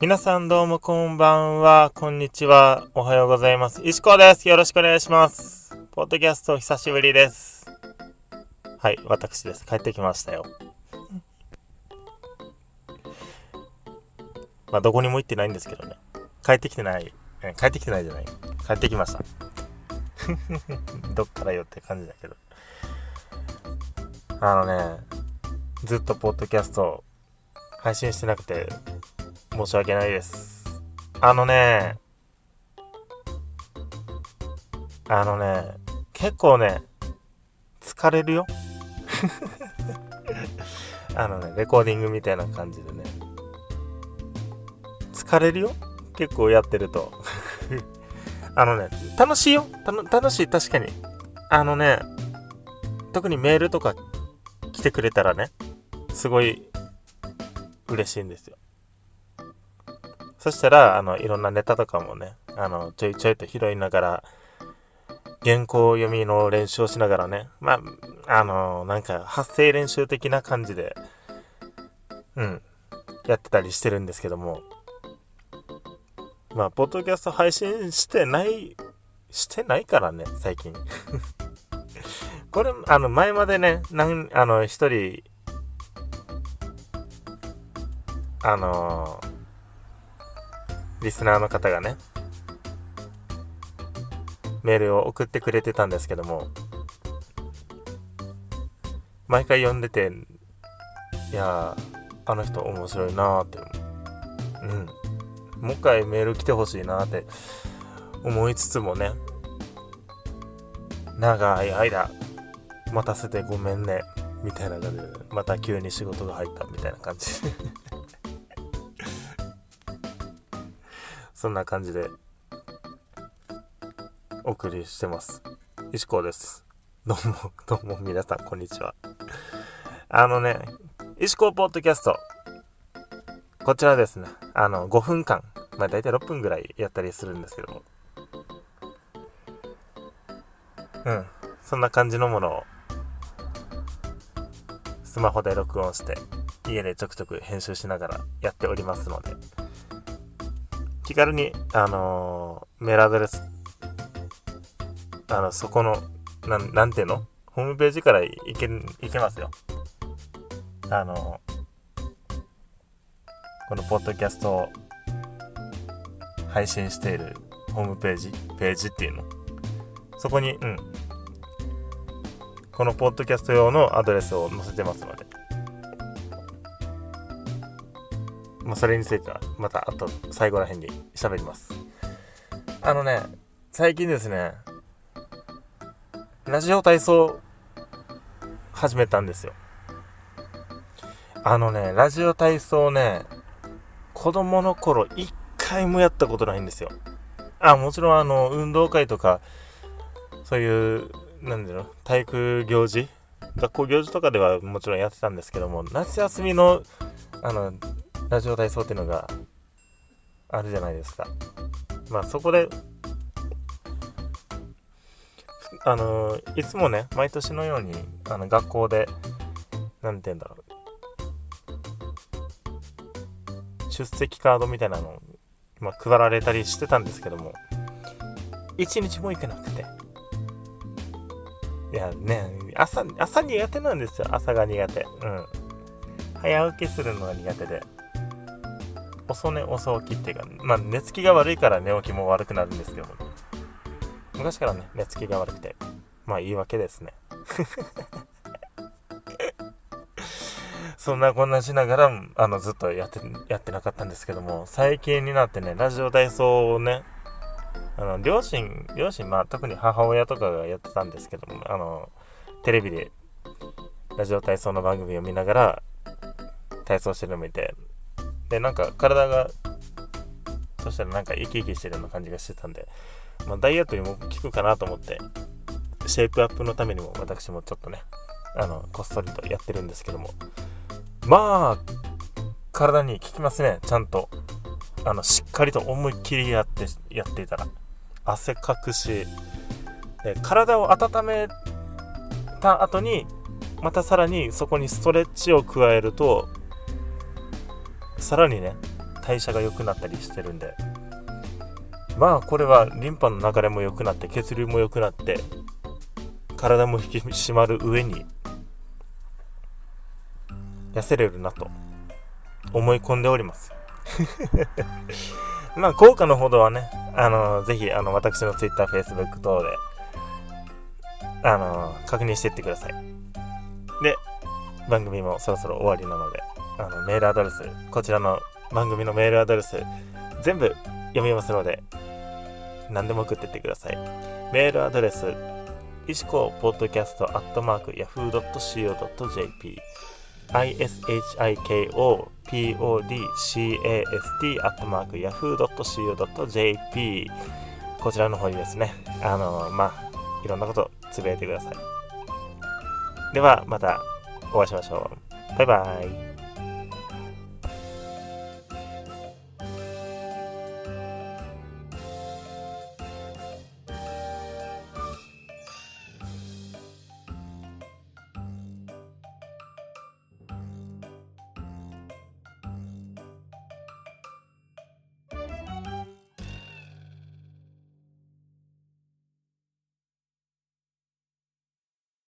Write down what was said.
皆さんどうもこんばんは、こんにちは、おはようございます。石子です。よろしくお願いします。ポッドキャスト久しぶりです。はい、私です。帰ってきましたよ。まあ、どこにも行ってないんですけどね。帰ってきてない。帰ってきてないじゃない。帰ってきました。どっからよって感じだけど。あのね、ずっとポッドキャスト配信してなくて、申し訳ないです。あのね、あのね、結構ね、疲れるよ。あのね、レコーディングみたいな感じでね。疲れるよ結構やってると。あのね、楽しいよ楽しい、確かに。あのね、特にメールとか来てくれたらね、すごい嬉しいんですよ。そしたら、あの、いろんなネタとかもね、あの、ちょいちょいと拾いながら、原稿読みの練習をしながらね、まあ、あの、なんか、発声練習的な感じで、うん、やってたりしてるんですけども、まあ、ポッドキャスト配信してない、してないからね、最近。これ、あの、前までね、なん、あの、一人、あのリスナーの方がね、メールを送ってくれてたんですけども、毎回読んでて、いやあの人面白いなーって、うん。もう一回メール来てほしいなーって思いつつもね、長い間待たせてごめんね、みたいな感じで、また急に仕事が入ったみたいな感じ。そんな感じで、お送りしてます。石子です。どうも、どうも皆さん、こんにちは。あのね、石子ポッドキャスト。こちらですね、あの、5分間、まあ大体6分ぐらいやったりするんですけども。うん、そんな感じのものを、スマホで録音して、家でちょくちょく編集しながらやっておりますので、気軽に、あのー、メールアドレス、あの、そこの、なん、なんていうの？ホームページからいけ、いけますよ。あのー、このポッドキャストを配信しているホームページ、ページっていうの？そこに、うん。このポッドキャスト用のアドレスを載せてますので、まあ、それについては、また、あと、最後ら辺に喋ります。あのね、最近ですね、ラジオ体操、始めたんですよ。あのね、ラジオ体操ね、子供の頃、一回もやったことないんですよ。あ、もちろんあの、運動会とか、そういう、なんだろう、体育行事学校行事とかではもちろんやってたんですけども、夏休みの、あの、ラジオ体操っていうのがあるじゃないですか。まあそこで、あの、いつもね、毎年のように、あの、学校で、なんて言うんだろう。出席カードみたいなのを、まあ、配られたりしてたんですけども、一日も行けなくて。いやね、朝、朝苦手なんですよ。朝が苦手。うん。早起きするのが苦手で。遅寝遅起きっていうか、まあ寝つきが悪いから寝起きも悪くなるんですけど、昔からね、寝つきが悪くて、まあいいわけですね。そんなこんなしながら、あの、ずっとやって、やってなかったんですけども、最近になってね、ラジオ体操をね、あの、両親、両親、まあ特に母親とかがやってたんですけども、あの、テレビでラジオ体操の番組を見ながら、体操してるの見て、で、なんか体が、そしたらなんか生き生きしてるような感じがしてたんで、まあ、ダイエットにも効くかなと思って、シェイプアップのためにも私もちょっとね、あの、こっそりとやってるんですけども、まあ、体に効きますね、ちゃんと。あの、しっかりと思いっきりやって、やっていたら。汗かくし、体を温めた後に、またさらにそこにストレッチを加えると、さらにね、代謝が良くなったりしてるんで。まあこれはリンパの流れも良くなって血流も良くなって体も引き締まる上に痩せれるなと思い込んでおります。まあ効果のほどはねあのぜひあの私の Twitter、Facebook 等であの確認していってください。で番組もそろそろ終わりなので。あのメールアドレス。こちらの番組のメールアドレス全部読みますので何でも送ってってください。メールアドレス石子ポッドキャストアットマーク yahoo.co.jp ishiko podcast アットマーク yahoo.co.jp こちらの方にですねあのまあいろんなことつぶやいてください。ではまたお会いしましょう。バイバイ。